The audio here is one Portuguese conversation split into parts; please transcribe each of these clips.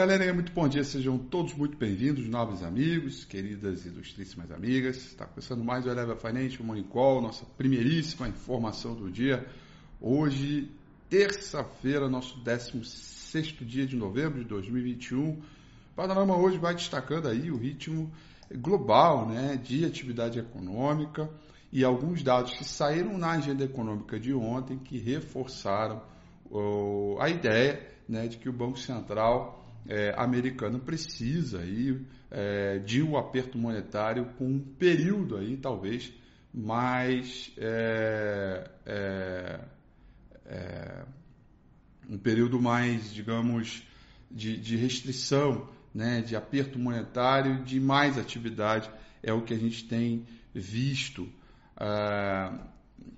Galera, muito bom dia, sejam todos muito bem-vindos, novos amigos, queridas e ilustríssimas amigas. Está começando mais o Eleva Financial Money Call, nossa primeiríssima informação do dia. Hoje, terça-feira, nosso 16 dia de novembro de 2021. O panorama hoje vai destacando aí o ritmo global né, de atividade econômica e alguns dados que saíram na agenda econômica de ontem que reforçaram a ideia né, de que o Banco Central é, americano precisa aí, é, de um aperto monetário com um período aí, talvez, mais é, é, é, um período mais, digamos, de, de restrição, né, de aperto monetário, de mais atividade, é o que a gente tem visto é,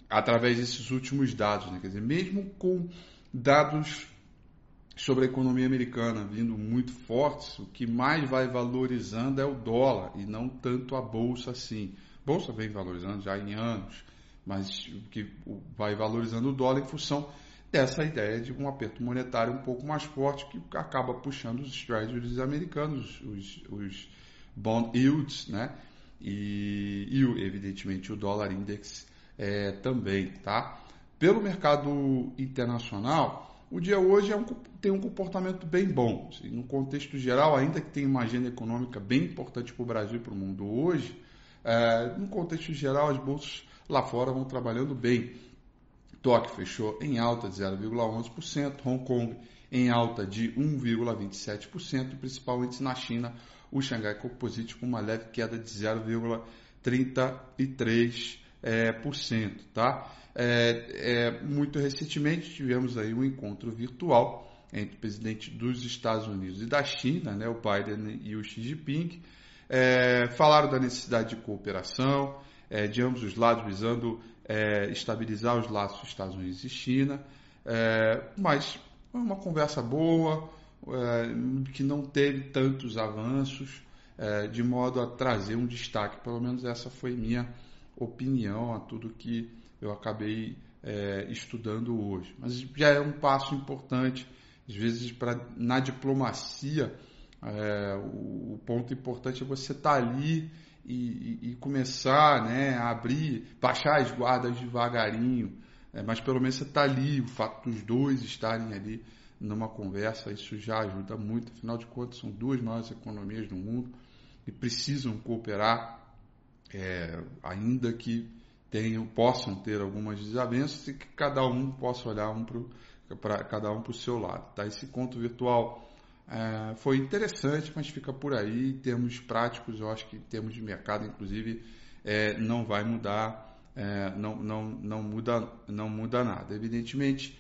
através desses últimos dados. Né? Quer dizer, mesmo com dados sobre a economia americana vindo muito fortes, o que mais vai valorizando é o dólar e não tanto a bolsa assim. A bolsa vem valorizando já em anos, mas o que vai valorizando o dólar em função dessa ideia de um aperto monetário um pouco mais forte que acaba puxando os treasuries americanos, os, os bond yields, né? E, e evidentemente o dólar index é, também, tá? Pelo mercado internacional, o dia hoje é um, tem um comportamento bem bom. Assim, no contexto geral, ainda que tenha uma agenda econômica bem importante para o Brasil e para o mundo hoje, é, no contexto geral, as bolsas lá fora vão trabalhando bem. Tóquio fechou em alta de 0,11%, Hong Kong em alta de 1,27%, e principalmente na China, o Xangai Composite com uma leve queda de 0,33%. É, tá? É, é, muito recentemente tivemos aí um encontro virtual entre o presidente dos Estados Unidos e da China, né, o Biden e o Xi Jinping, é, falaram da necessidade de cooperação é, de ambos os lados, visando é, estabilizar os laços dos Estados Unidos e China, é, mas uma conversa boa, que não teve tantos avanços, de modo a trazer um destaque, pelo menos essa foi minha opinião a tudo que eu acabei é, estudando hoje. Mas já é um passo importante, às vezes, para na diplomacia, é, o, o, ponto importante é você estar tá ali e, e, e, começar né, a abrir, baixar as guardas devagarinho, é, mas pelo menos você está ali, o fato dos dois estarem ali numa conversa, isso já ajuda muito, afinal de contas são duas maiores economias do mundo e precisam cooperar, é, ainda que tenham, possam ter algumas desavenças e que cada um possa olhar um para cada um para o seu lado. Tá? Esse conto virtual é, foi interessante, mas fica por aí. Em termos práticos, eu acho que em termos de mercado, inclusive, é, não vai mudar, é, não, não, não, muda, não muda nada. Evidentemente,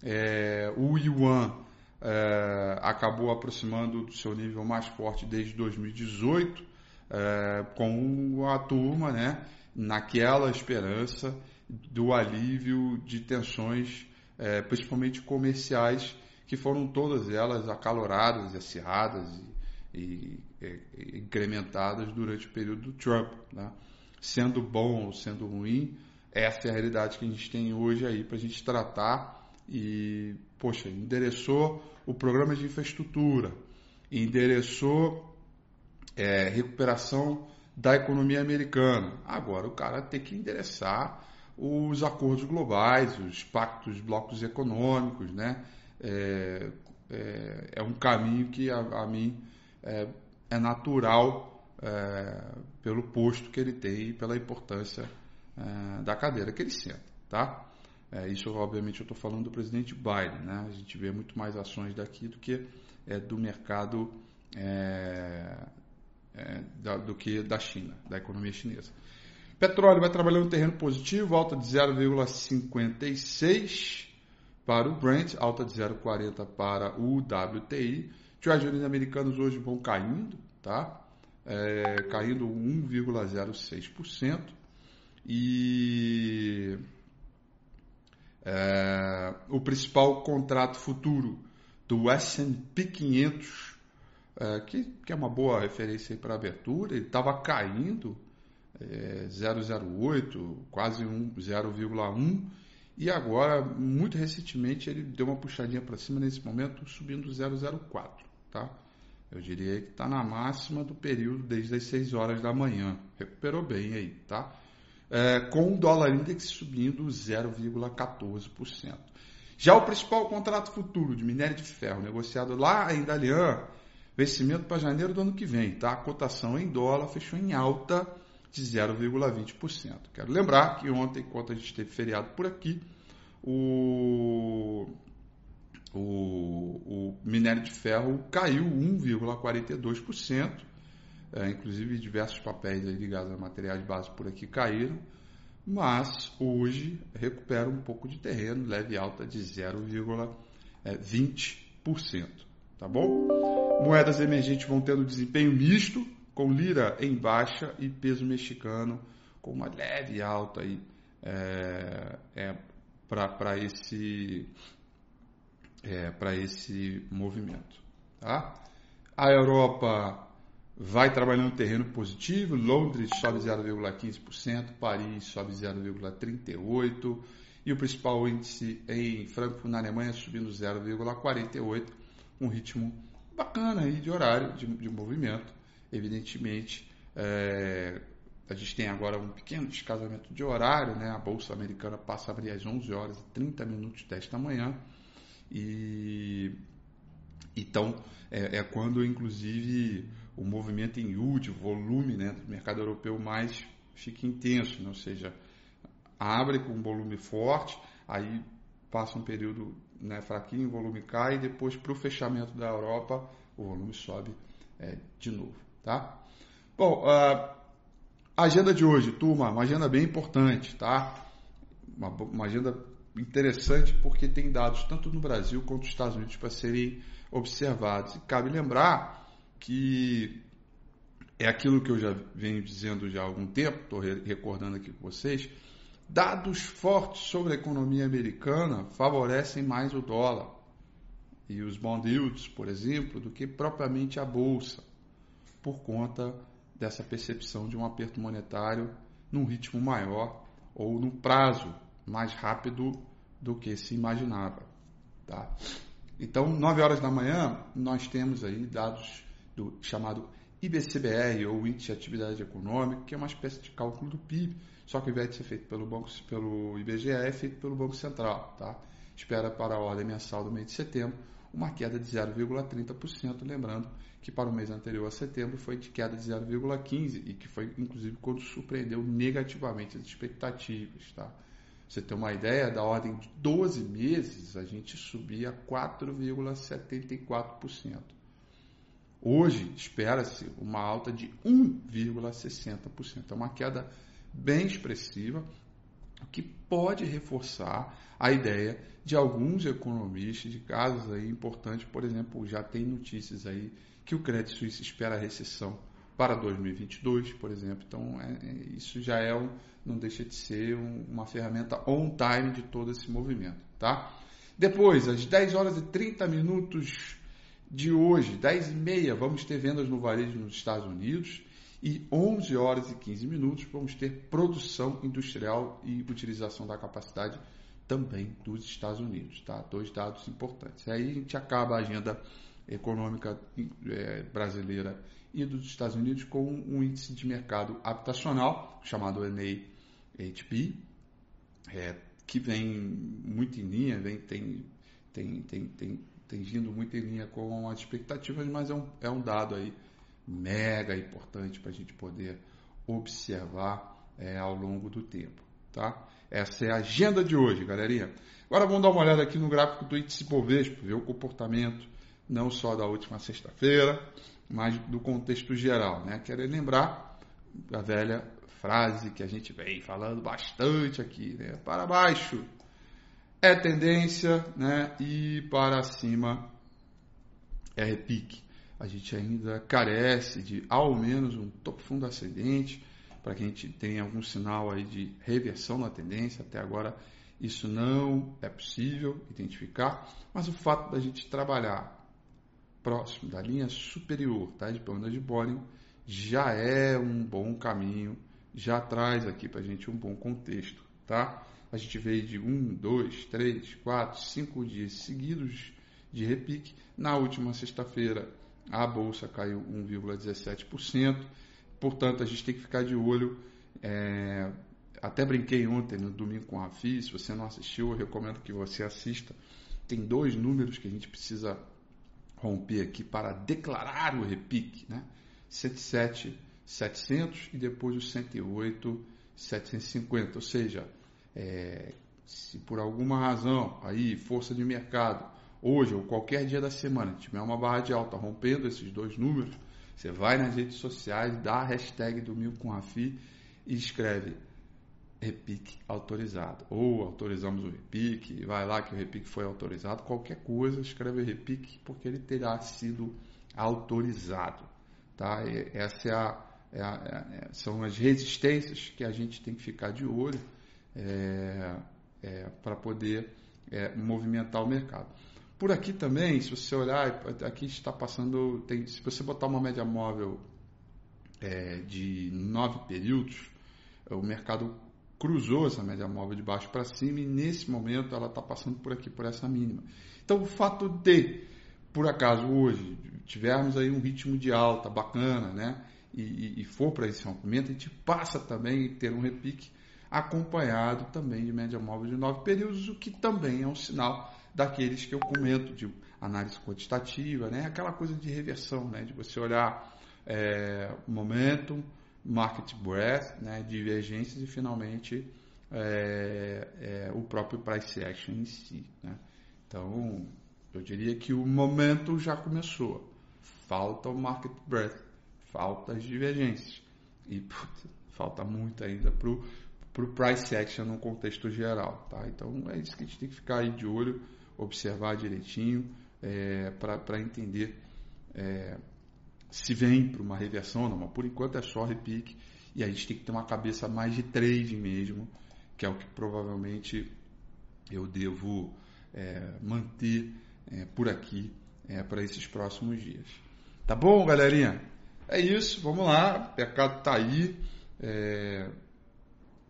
é, o yuan é, acabou aproximando do seu nível mais forte desde 2018, é, com a turma, né? Naquela esperança do alívio de tensões, é, principalmente comerciais, que foram todas elas acaloradas, acirradas e, e, e incrementadas durante o período do Trump. Né? Sendo bom ou sendo ruim, essa é a realidade que a gente tem hoje aí para a gente tratar e, poxa, endereçou o programa de infraestrutura, endereçou é, recuperação da economia americana. Agora o cara tem que endereçar os acordos globais, os pactos, blocos econômicos, né? É, é, é um caminho que a, a mim é, é natural é, pelo posto que ele tem e pela importância é, da cadeira que ele senta, tá? É, isso, obviamente, eu estou falando do presidente Biden, né? A gente vê muito mais ações daqui do que do mercado é, da, do que da China, da economia chinesa. Petróleo vai trabalhando no terreno positivo, alta de 0,56 para o Brent, alta de 0,40 para o WTI. Treasuries americanos hoje vão caindo, tá? É, caindo 1,06%. E é, o principal contrato futuro do S&P 500 é, que, que, é uma boa referência para abertura, ele estava caindo é, 0,08, quase 0,1, e agora, muito recentemente, ele deu uma puxadinha para cima nesse momento, subindo 0,04. tá? Eu diria que está na máxima do período desde as 6 horas da manhã. Recuperou bem aí, tá? É, com o dólar index subindo 0,14%. Já o principal contrato futuro de minério de ferro negociado lá em Dalian, vencimento para janeiro do ano que vem, tá? A cotação em dólar fechou em alta de 0,20%. Quero lembrar que ontem, enquanto a gente teve feriado por aqui, o o, o minério de ferro caiu 1,42%, é, inclusive diversos papéis ligados a materiais básicos por aqui caíram, mas hoje recupera um pouco de terreno, leve alta de 0,20%, tá bom? Moedas emergentes vão tendo desempenho misto, com lira em baixa e peso mexicano com uma leve alta aí é, é, para esse é, para esse movimento. Tá? A Europa vai trabalhando terreno positivo, Londres sobe 0,15%, Paris sobe 0,38% e o principal índice em Frankfurt, na Alemanha, subindo 0,48%, um ritmo bacana aí de horário de, de movimento. Evidentemente, é, a gente tem agora um pequeno descasamento de horário, né? a Bolsa Americana passa a abrir às 11 horas e 30 minutos desta manhã, e então é, é quando, inclusive, o movimento em yield, volume né, do mercado europeu mais fica intenso, né? ou seja, abre com um volume forte, aí passa um período né, fraquinho, o volume cai, e depois para o fechamento da Europa o volume sobe é, de novo. Tá? Bom, a agenda de hoje, turma, uma agenda bem importante, tá? Uma, uma agenda interessante porque tem dados tanto no Brasil quanto nos Estados Unidos para serem observados. E cabe lembrar que é aquilo que eu já venho dizendo já há algum tempo, estou recordando aqui com vocês, dados fortes sobre a economia americana favorecem mais o dólar e os bond yields, por exemplo, do que propriamente a bolsa, por conta dessa percepção de um aperto monetário num ritmo maior ou num prazo mais rápido do que se imaginava. Tá? Então, 9 horas da manhã, nós temos aí dados do chamado IBCBR, ou Índice de Atividade Econômica, que é uma espécie de cálculo do PIB, só que ao invés de ser feito pelo, banco, pelo IBGE, é feito pelo Banco Central. Tá? Espera para a ordem mensal do mês de setembro uma queda de 0,30%, lembrando que para o mês anterior a setembro foi de queda de 0,15% e que foi inclusive quando surpreendeu negativamente as expectativas. Tá? você ter uma ideia, da ordem de 12 meses, a gente subia 4,74%. Hoje, espera-se uma alta de 1,60%. É uma queda bem expressiva, que pode reforçar a ideia de alguns economistas de casos aí importantes, por exemplo, já tem notícias aí que o Credit Suisse espera a recessão para 2022, por exemplo. Então, é, é, isso já é um, não deixa de ser um, uma ferramenta on time de todo esse movimento, tá? Depois, às 10 horas e 30 minutos de hoje, 10 e meia, vamos ter vendas no varejo nos Estados Unidos e 11 horas e 15 minutos vamos ter produção industrial e utilização da capacidade também dos Estados Unidos, tá? Dois dados importantes. Aí a gente acaba a agenda econômica é, brasileira e dos Estados Unidos com um índice de mercado habitacional chamado NAHB, é, que vem muito em linha, vem, tem, tem, tem, tem, tem vindo muito em linha com as expectativas, mas é um, é um dado aí mega importante para a gente poder observar é, ao longo do tempo. Tá? Essa é a agenda de hoje, galerinha. Agora vamos dar uma olhada aqui no gráfico do índice Bovespa, ver o comportamento não só da última sexta-feira, mas do contexto geral. Né? Quero lembrar a velha frase que a gente vem falando bastante aqui, né? para baixo é tendência né? e para cima é repique. A gente ainda carece de ao menos um topo fundo ascendente para que a gente tenha algum sinal aí de reversão na tendência. Até agora isso não é possível identificar, mas o fato da gente trabalhar próximo da linha superior tá, de banda de Bollinger já é um bom caminho, já traz aqui para a gente um bom contexto. Tá? A gente veio de um, dois, três, quatro, cinco dias seguidos de repique. Na última sexta-feira, a bolsa caiu 1,17%. Portanto, a gente tem que ficar de olho. É, até brinquei ontem no domingo com a Rafi. Se você não assistiu, eu recomendo que você assista. Tem dois números que a gente precisa romper aqui para declarar o repique, né? 107 700 e depois o 108 750, ou seja, é, se por alguma razão aí força de mercado hoje ou qualquer dia da semana tiver uma barra de alta rompendo esses dois números, você vai nas redes sociais, dá a hashtag Mil com Rafi e escreve repique autorizado. Ou autorizamos o repique, vai lá que o repique foi autorizado, qualquer coisa, escreve repique porque ele terá sido autorizado. Tá? E essa é a, é a, é, é são as resistências que a gente tem que ficar de olho é, é para poder é, movimentar o mercado. Por aqui também, se você olhar, aqui está passando, tem, se você botar uma média móvel de nove períodos, o mercado cruzou essa média móvel de baixo para cima e nesse momento ela está passando por aqui, por essa mínima. Então o fato de, por acaso hoje, tivermos aí um ritmo de alta bacana, né? E, e, e for para esse rompimento, a gente passa também a ter um repique acompanhado também de média móvel de nove períodos, o que também é um sinal daqueles que eu comento de análise quantitativa, né? Aquela coisa de reversão, né? De você olhar é, momentum, market breadth, né, divergências e finalmente é, é, o próprio price action em si. Né? Então, eu diria que o momento já começou. Falta o market breadth, falta as divergências e putz, falta muito ainda para o price action no contexto geral. Tá? Então, é isso que a gente tem que ficar aí de olho, observar direitinho é, para entender é, se vem para uma reversão, não, mas por enquanto é só repique e a gente tem que ter uma cabeça mais de trade mesmo, que é o que provavelmente eu devo é, manter é, por aqui é, para esses próximos dias. Tá bom, galerinha? É isso, vamos lá, o mercado está aí, é,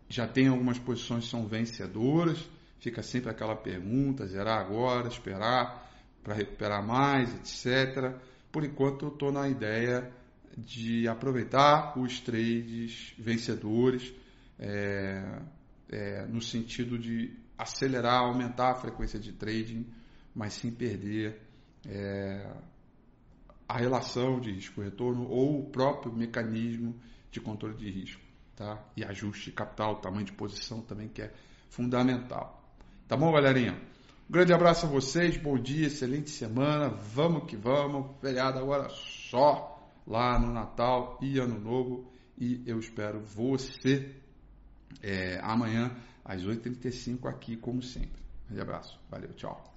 já tem algumas posições que são vencedoras, fica sempre aquela pergunta, zerar agora, esperar para recuperar mais, etc por enquanto eu estou na ideia de aproveitar os trades vencedores é, é, no sentido de acelerar, aumentar a frequência de trading, mas sem perder é, a relação de risco-retorno ou o próprio mecanismo de controle de risco. Tá? E ajuste de capital, tamanho de posição também, que é fundamental. Tá bom, galerinha? Um grande abraço a vocês, bom dia, excelente semana, vamos que vamos, feriado agora só lá no Natal e Ano Novo e eu espero você é, amanhã às 8h35 aqui como sempre. Um grande abraço, valeu, tchau.